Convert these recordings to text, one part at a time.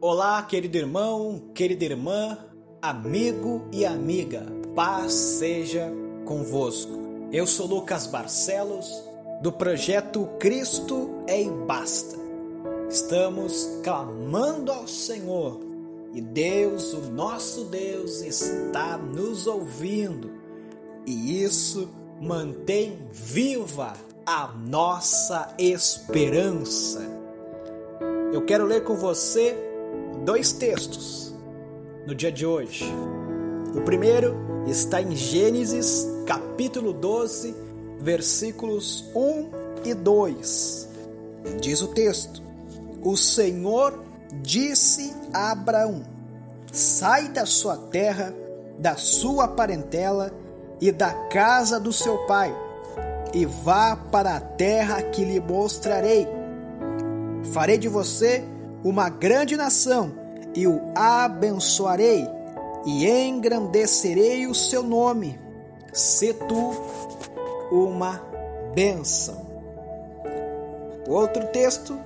Olá, querido irmão, querida irmã, amigo e amiga, paz seja convosco. Eu sou Lucas Barcelos, do projeto Cristo é e Basta. Estamos clamando ao Senhor e Deus, o nosso Deus, está nos ouvindo e isso mantém viva a nossa esperança. Eu quero ler com você dois textos no dia de hoje. O primeiro está em Gênesis, capítulo 12, versículos 1 e 2. Diz o texto: O Senhor disse a Abraão: Sai da sua terra, da sua parentela e da casa do seu pai, e vá para a terra que lhe mostrarei. Farei de você uma grande nação e o abençoarei e engrandecerei o seu nome. Se tu uma bênção. Outro texto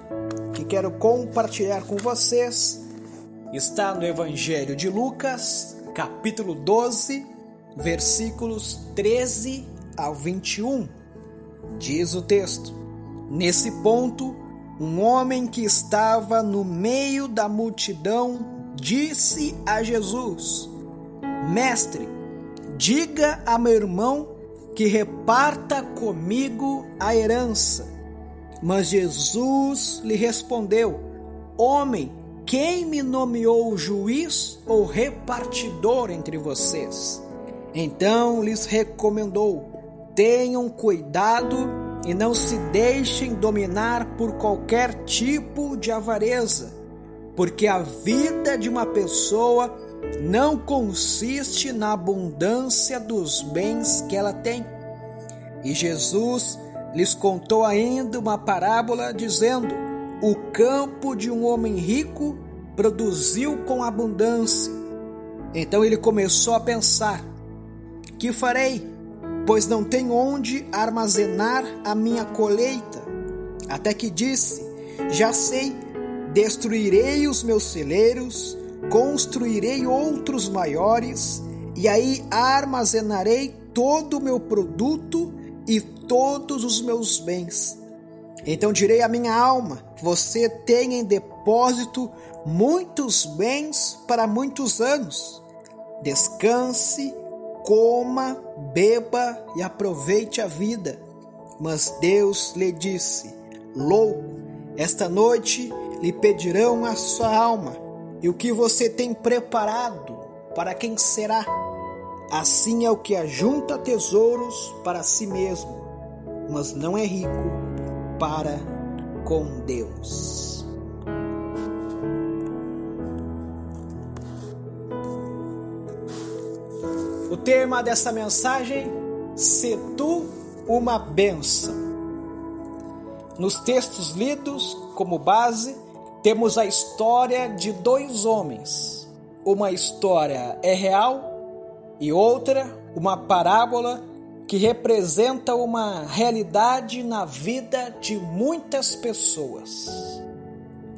que quero compartilhar com vocês está no Evangelho de Lucas, capítulo 12, versículos 13 ao 21. Diz o texto: Nesse ponto, um homem que estava no meio da multidão disse a Jesus: Mestre, diga a meu irmão que reparta comigo a herança. Mas Jesus lhe respondeu: Homem, quem me nomeou juiz ou repartidor entre vocês? Então lhes recomendou: tenham cuidado e não se deixem dominar por qualquer tipo de avareza, porque a vida de uma pessoa não consiste na abundância dos bens que ela tem. E Jesus lhes contou ainda uma parábola dizendo: O campo de um homem rico produziu com abundância. Então ele começou a pensar: que farei? Pois não tenho onde armazenar a minha colheita. Até que disse: Já sei, destruirei os meus celeiros, construirei outros maiores, e aí armazenarei todo o meu produto e todos os meus bens. Então direi à minha alma: Você tem em depósito muitos bens para muitos anos. Descanse coma, beba e aproveite a vida. Mas Deus lhe disse: Louco, esta noite lhe pedirão a sua alma, e o que você tem preparado, para quem será? Assim é o que ajunta tesouros para si mesmo, mas não é rico para com Deus. O tema dessa mensagem: Se tu uma bênção. Nos textos lidos como base, temos a história de dois homens. Uma história é real e outra, uma parábola que representa uma realidade na vida de muitas pessoas.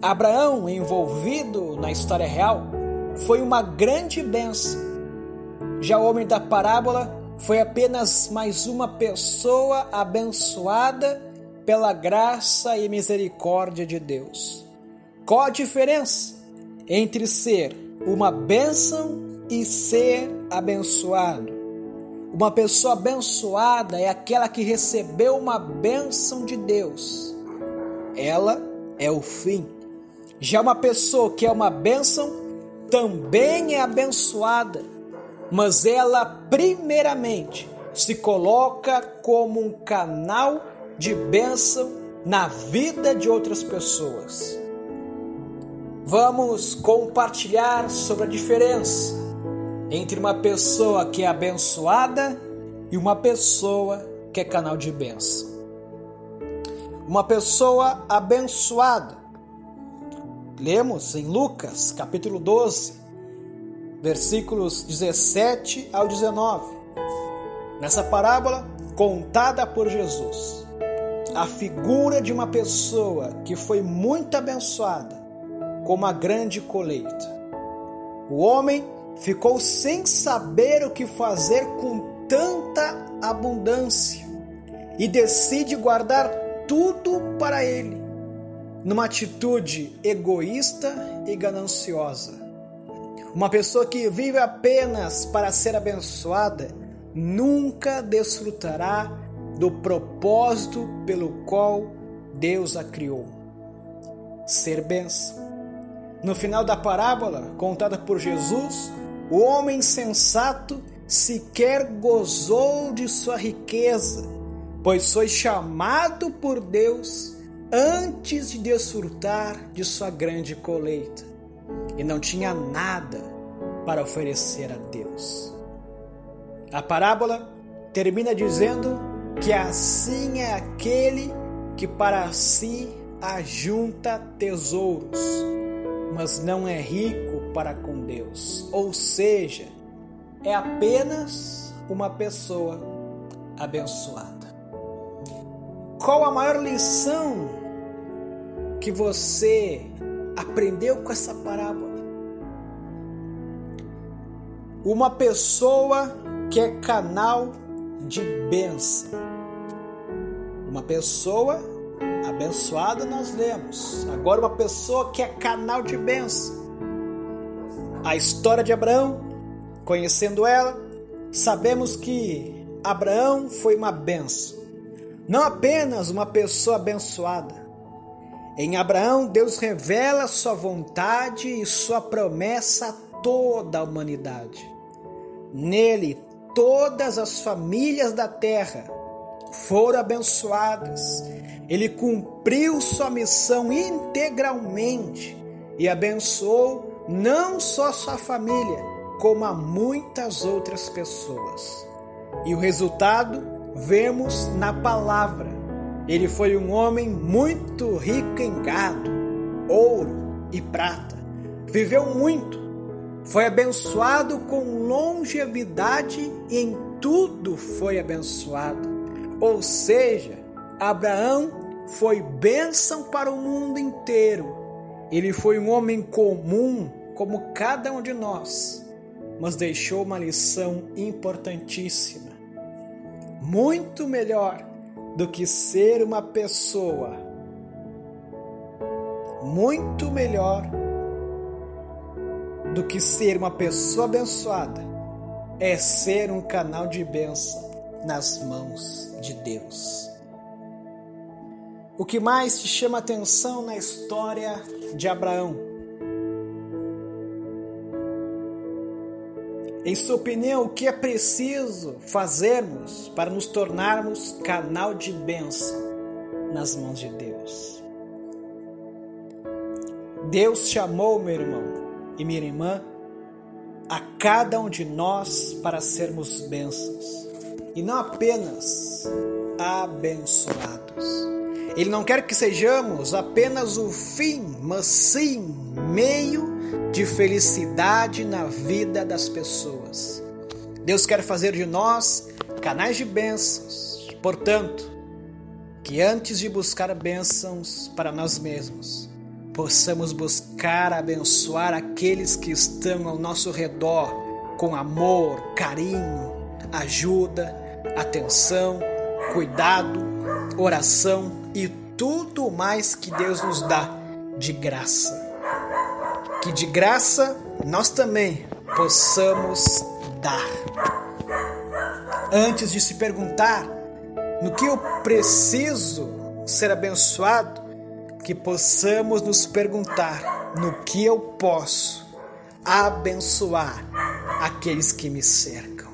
Abraão, envolvido na história real, foi uma grande bênção já o homem da parábola foi apenas mais uma pessoa abençoada pela graça e misericórdia de Deus. Qual a diferença entre ser uma bênção e ser abençoado? Uma pessoa abençoada é aquela que recebeu uma bênção de Deus. Ela é o fim. Já uma pessoa que é uma bênção também é abençoada mas ela primeiramente se coloca como um canal de bênção na vida de outras pessoas. Vamos compartilhar sobre a diferença entre uma pessoa que é abençoada e uma pessoa que é canal de bênção. Uma pessoa abençoada. Lemos em Lucas, capítulo 12, versículos 17 ao 19. Nessa parábola contada por Jesus, a figura de uma pessoa que foi muito abençoada com uma grande colheita. O homem ficou sem saber o que fazer com tanta abundância e decide guardar tudo para ele, numa atitude egoísta e gananciosa. Uma pessoa que vive apenas para ser abençoada nunca desfrutará do propósito pelo qual Deus a criou. Ser bênção. No final da parábola contada por Jesus, o homem sensato sequer gozou de sua riqueza, pois foi chamado por Deus antes de desfrutar de sua grande colheita e não tinha nada para oferecer a Deus. A parábola termina dizendo que assim é aquele que para si ajunta tesouros, mas não é rico para com Deus. Ou seja, é apenas uma pessoa abençoada. Qual a maior lição que você aprendeu com essa parábola? Uma pessoa que é canal de bênção. Uma pessoa abençoada nós lemos. Agora uma pessoa que é canal de bênção. A história de Abraão, conhecendo ela, sabemos que Abraão foi uma benção. Não apenas uma pessoa abençoada. Em Abraão, Deus revela sua vontade e sua promessa a toda a humanidade. Nele, todas as famílias da terra foram abençoadas. Ele cumpriu sua missão integralmente e abençoou não só sua família, como a muitas outras pessoas. E o resultado vemos na palavra. Ele foi um homem muito rico em gado, ouro e prata. Viveu muito, foi abençoado com longevidade e em tudo foi abençoado. Ou seja, Abraão foi bênção para o mundo inteiro. Ele foi um homem comum, como cada um de nós, mas deixou uma lição importantíssima. Muito melhor do que ser uma pessoa. Muito melhor do que ser uma pessoa abençoada é ser um canal de bênção nas mãos de Deus. O que mais te chama atenção na história de Abraão? Em sua opinião, o que é preciso fazermos para nos tornarmos canal de bênção nas mãos de Deus? Deus chamou, meu irmão, e minha irmã, a cada um de nós para sermos bênçãos e não apenas abençoados. Ele não quer que sejamos apenas o fim, mas sim meio de felicidade na vida das pessoas. Deus quer fazer de nós canais de bênçãos. Portanto, que antes de buscar bênçãos para nós mesmos, possamos buscar abençoar aqueles que estão ao nosso redor com amor, carinho, ajuda, atenção, cuidado, oração e tudo mais que Deus nos dá de graça. Que de graça nós também possamos dar. Antes de se perguntar no que eu preciso ser abençoado, que possamos nos perguntar no que eu posso abençoar aqueles que me cercam.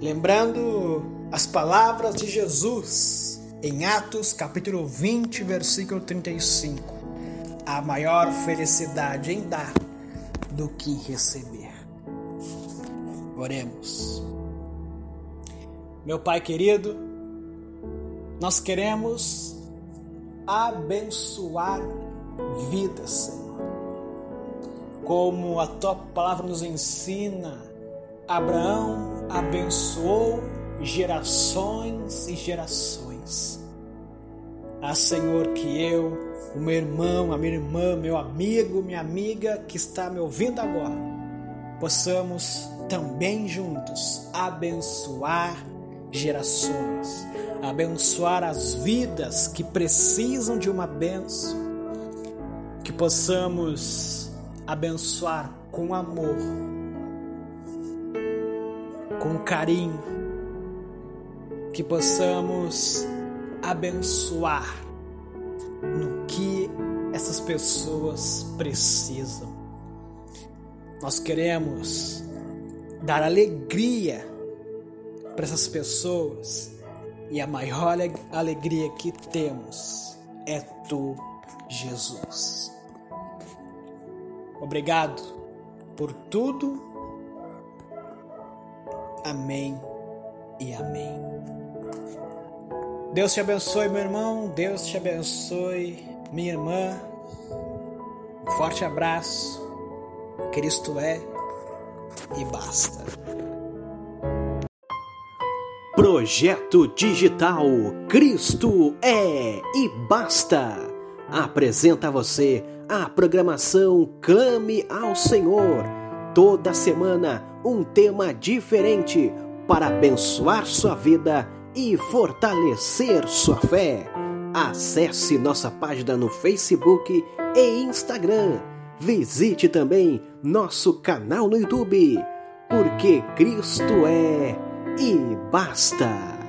Lembrando as palavras de Jesus em Atos capítulo 20, versículo 35. A maior felicidade em dar do que em receber. Oremos. Meu Pai querido, nós queremos abençoar vidas, Senhor. Como a tua palavra nos ensina, Abraão abençoou gerações e gerações. Ah, Senhor, que eu, o meu irmão, a minha irmã, meu amigo, minha amiga que está me ouvindo agora, possamos também juntos abençoar gerações, abençoar as vidas que precisam de uma benção, que possamos abençoar com amor, com carinho, que possamos abençoar no que essas pessoas precisam. Nós queremos dar alegria para essas pessoas e a maior alegria que temos é tu, Jesus. Obrigado por tudo. Amém e amém. Deus te abençoe, meu irmão. Deus te abençoe, minha irmã. Um forte abraço. Cristo é e basta. Projeto Digital Cristo é e basta. Apresenta a você a programação Clame ao Senhor. Toda semana um tema diferente para abençoar sua vida e fortalecer sua fé. Acesse nossa página no Facebook e Instagram. Visite também nosso canal no YouTube, porque Cristo é e basta.